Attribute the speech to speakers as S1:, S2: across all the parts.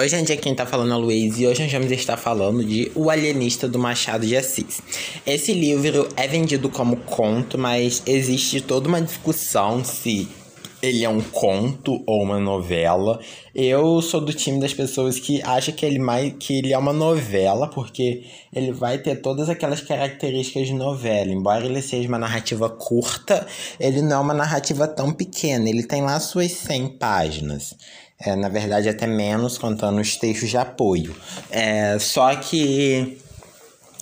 S1: Oi, gente, aqui quem tá falando é o Luiz e hoje nós vamos estar falando de O Alienista do Machado de Assis. Esse livro é vendido como conto, mas existe toda uma discussão se ele é um conto ou uma novela. Eu sou do time das pessoas que acha que ele mais que ele é uma novela, porque ele vai ter todas aquelas características de novela. Embora ele seja uma narrativa curta, ele não é uma narrativa tão pequena. Ele tem lá suas 100 páginas. É, na verdade, até menos, contando os textos de apoio. É, só que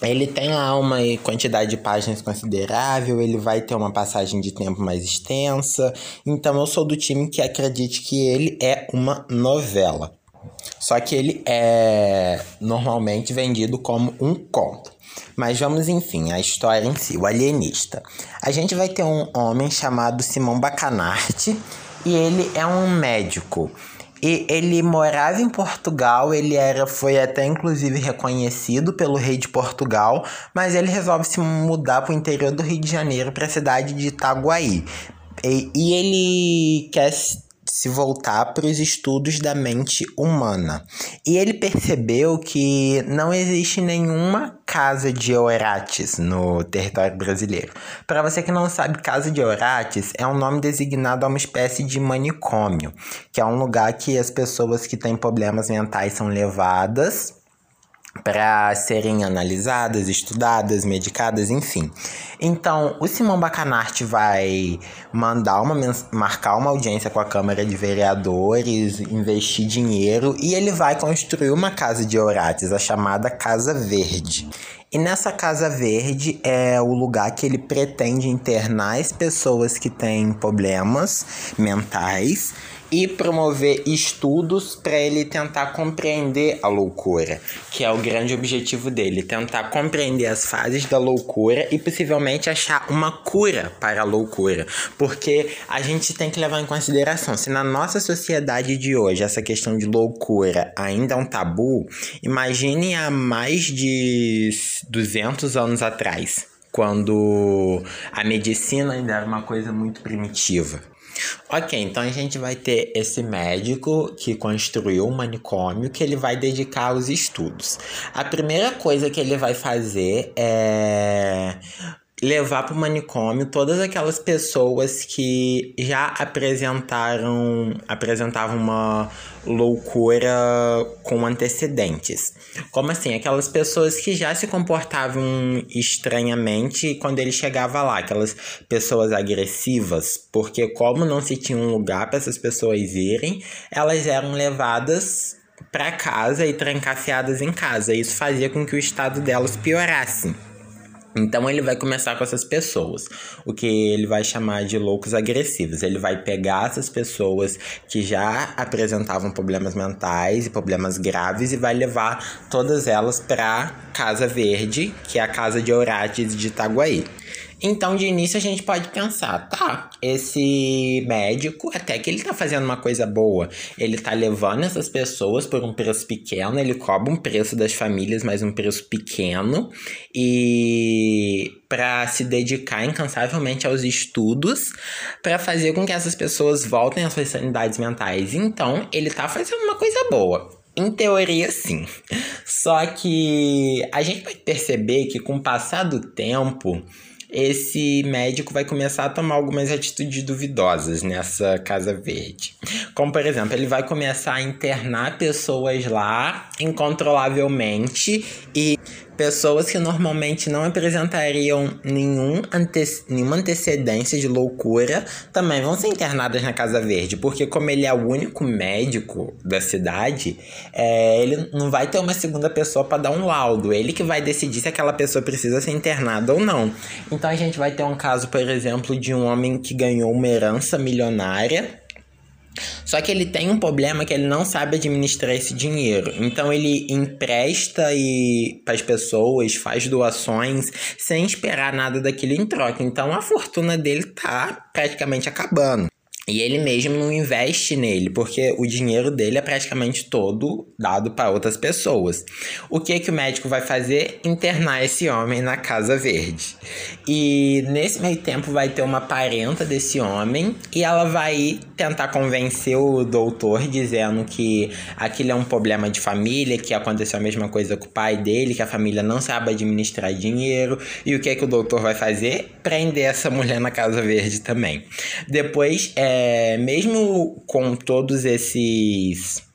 S1: ele tem lá uma quantidade de páginas considerável, ele vai ter uma passagem de tempo mais extensa. Então, eu sou do time que acredite que ele é uma novela. Só que ele é normalmente vendido como um conto. Mas vamos, enfim, à história em si, o alienista. A gente vai ter um homem chamado Simão Bacanarte e ele é um médico. E ele morava em Portugal, ele era foi até inclusive reconhecido pelo rei de Portugal, mas ele resolve se mudar para o interior do Rio de Janeiro, para a cidade de Itaguaí. E, e ele quer se voltar para os estudos da mente humana. E ele percebeu que não existe nenhuma casa de Eurates no território brasileiro. Para você que não sabe, casa de Eurates é um nome designado a uma espécie de manicômio, que é um lugar que as pessoas que têm problemas mentais são levadas para serem analisadas, estudadas, medicadas, enfim. Então, o Simão Bacanarte vai mandar uma marcar uma audiência com a Câmara de Vereadores, investir dinheiro e ele vai construir uma casa de Eurates, a chamada Casa Verde. E nessa Casa Verde é o lugar que ele pretende internar as pessoas que têm problemas mentais e promover estudos para ele tentar compreender a loucura, que é o grande objetivo dele, tentar compreender as fases da loucura e possivelmente achar uma cura para a loucura, porque a gente tem que levar em consideração se na nossa sociedade de hoje essa questão de loucura ainda é um tabu, imagine há mais de 200 anos atrás, quando a medicina ainda era uma coisa muito primitiva. Ok, então a gente vai ter esse médico que construiu um manicômio que ele vai dedicar aos estudos. A primeira coisa que ele vai fazer é levar para o manicômio todas aquelas pessoas que já apresentaram apresentavam uma loucura com antecedentes. Como assim? Aquelas pessoas que já se comportavam estranhamente quando ele chegava lá, aquelas pessoas agressivas, porque como não se tinha um lugar para essas pessoas irem, elas eram levadas para casa e trancafiadas em casa. Isso fazia com que o estado delas piorasse. Então ele vai começar com essas pessoas, o que ele vai chamar de loucos agressivos. Ele vai pegar essas pessoas que já apresentavam problemas mentais e problemas graves e vai levar todas elas para Casa Verde, que é a casa de Eurates de Itaguaí. Então, de início, a gente pode pensar, tá, esse médico, até que ele tá fazendo uma coisa boa. Ele tá levando essas pessoas por um preço pequeno, ele cobra um preço das famílias, mas um preço pequeno, e para se dedicar incansavelmente aos estudos, para fazer com que essas pessoas voltem às suas sanidades mentais. Então, ele tá fazendo uma coisa boa. Em teoria, sim. Só que a gente vai perceber que com o passar do tempo, esse médico vai começar a tomar algumas atitudes duvidosas nessa Casa Verde. Como, por exemplo, ele vai começar a internar pessoas lá incontrolavelmente e Pessoas que normalmente não apresentariam nenhum ante nenhuma antecedência de loucura também vão ser internadas na Casa Verde, porque como ele é o único médico da cidade, é, ele não vai ter uma segunda pessoa para dar um laudo. Ele que vai decidir se aquela pessoa precisa ser internada ou não. Então a gente vai ter um caso, por exemplo, de um homem que ganhou uma herança milionária só que ele tem um problema que ele não sabe administrar esse dinheiro. Então ele empresta e para as pessoas, faz doações sem esperar nada daquilo em troca. Então a fortuna dele tá praticamente acabando. E ele mesmo não investe nele, porque o dinheiro dele é praticamente todo dado para outras pessoas. O que que o médico vai fazer? Internar esse homem na Casa Verde. E nesse meio tempo vai ter uma parenta desse homem e ela vai tentar convencer o doutor dizendo que aquilo é um problema de família, que aconteceu a mesma coisa com o pai dele, que a família não sabe administrar dinheiro. E o que que o doutor vai fazer? Prender essa mulher na Casa Verde também. Depois é é, mesmo com todos esses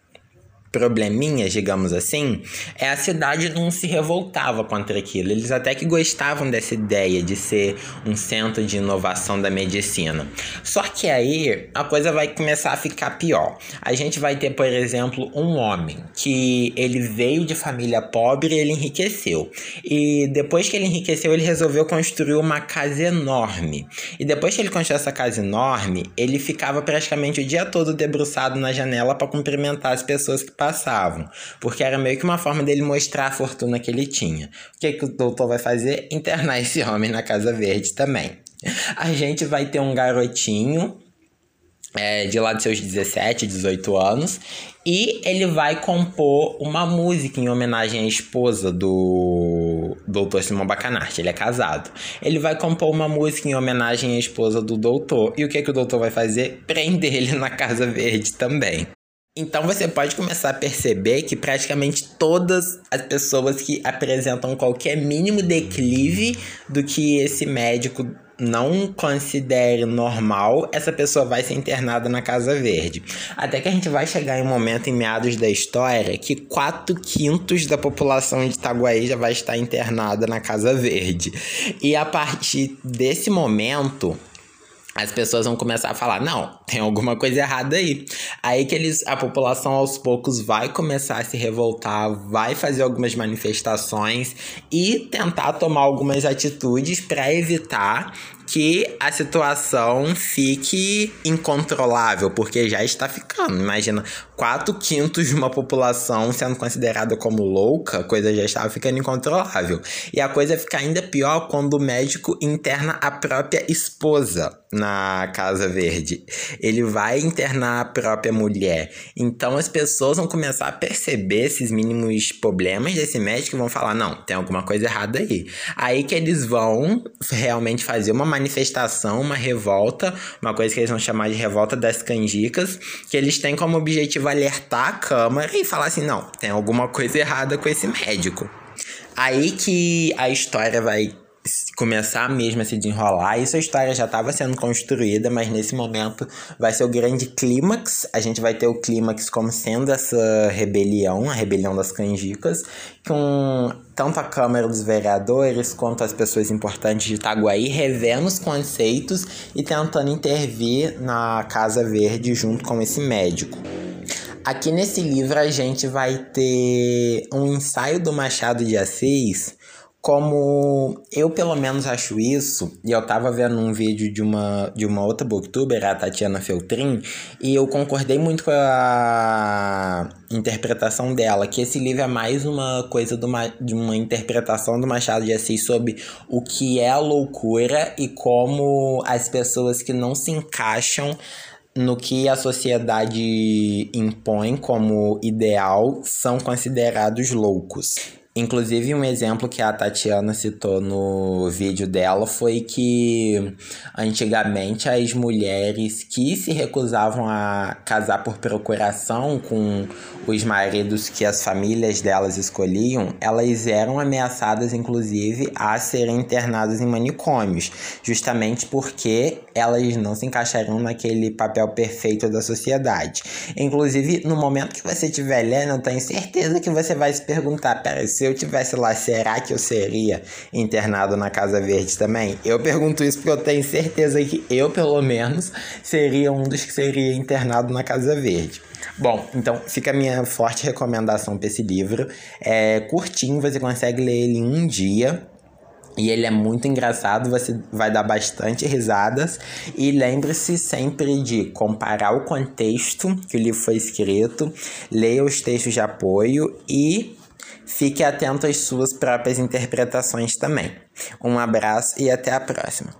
S1: probleminhas, digamos assim, é a cidade não se revoltava contra aquilo. Eles até que gostavam dessa ideia de ser um centro de inovação da medicina. Só que aí a coisa vai começar a ficar pior. A gente vai ter, por exemplo, um homem que ele veio de família pobre e ele enriqueceu. E depois que ele enriqueceu, ele resolveu construir uma casa enorme. E depois que ele construiu essa casa enorme, ele ficava praticamente o dia todo debruçado na janela para cumprimentar as pessoas que passavam, porque era meio que uma forma dele mostrar a fortuna que ele tinha. O que, que o doutor vai fazer? Internar esse homem na Casa Verde também. A gente vai ter um garotinho é, de lá de seus 17, 18 anos, e ele vai compor uma música em homenagem à esposa do doutor Simão Bacanarte. Ele é casado. Ele vai compor uma música em homenagem à esposa do doutor. E o que, que o doutor vai fazer? Prender ele na Casa Verde também. Então você pode começar a perceber que praticamente todas as pessoas que apresentam qualquer mínimo declive do que esse médico não considere normal, essa pessoa vai ser internada na Casa Verde. Até que a gente vai chegar em um momento em meados da história que 4 quintos da população de Itaguaí já vai estar internada na Casa Verde. E a partir desse momento, as pessoas vão começar a falar: não, tem alguma coisa errada aí. Aí que eles, a população aos poucos vai começar a se revoltar, vai fazer algumas manifestações e tentar tomar algumas atitudes para evitar que a situação fique incontrolável, porque já está ficando. Imagina, 4 quintos de uma população sendo considerada como louca, a coisa já estava ficando incontrolável. E a coisa fica ainda pior quando o médico interna a própria esposa na Casa Verde. Ele vai internar a própria mulher. Então as pessoas vão começar a perceber esses mínimos problemas desse médico e vão falar: não, tem alguma coisa errada aí. Aí que eles vão realmente fazer uma manifestação, uma revolta, uma coisa que eles vão chamar de revolta das canjicas, que eles têm como objetivo alertar a Câmara e falar assim: não, tem alguma coisa errada com esse médico. Aí que a história vai começar mesmo a se desenrolar. Isso a história já estava sendo construída, mas nesse momento vai ser o grande clímax. A gente vai ter o clímax como sendo essa rebelião, a rebelião das canjicas, com tanto a Câmara dos Vereadores quanto as pessoas importantes de Itaguaí revendo os conceitos e tentando intervir na Casa Verde junto com esse médico. Aqui nesse livro a gente vai ter um ensaio do Machado de Assis como eu pelo menos acho isso, e eu tava vendo um vídeo de uma, de uma outra booktuber, a Tatiana Feltrin, e eu concordei muito com a interpretação dela, que esse livro é mais uma coisa de uma, de uma interpretação do Machado de Assis sobre o que é a loucura e como as pessoas que não se encaixam no que a sociedade impõe como ideal são considerados loucos. Inclusive, um exemplo que a Tatiana citou no vídeo dela foi que antigamente as mulheres que se recusavam a casar por procuração com os maridos que as famílias delas escolhiam, elas eram ameaçadas, inclusive, a serem internadas em manicômios, justamente porque elas não se encaixariam naquele papel perfeito da sociedade. Inclusive, no momento que você estiver lendo, eu tenho certeza que você vai se perguntar: peraí, se eu tivesse lá, será que eu seria internado na Casa Verde também? Eu pergunto isso porque eu tenho certeza que eu, pelo menos, seria um dos que seria internado na Casa Verde. Bom, então fica a minha forte recomendação para esse livro. É curtinho, você consegue ler ele em um dia. E ele é muito engraçado, você vai dar bastante risadas. E lembre-se sempre de comparar o contexto que o livro foi escrito, leia os textos de apoio e Fique atento às suas próprias interpretações também. Um abraço e até a próxima.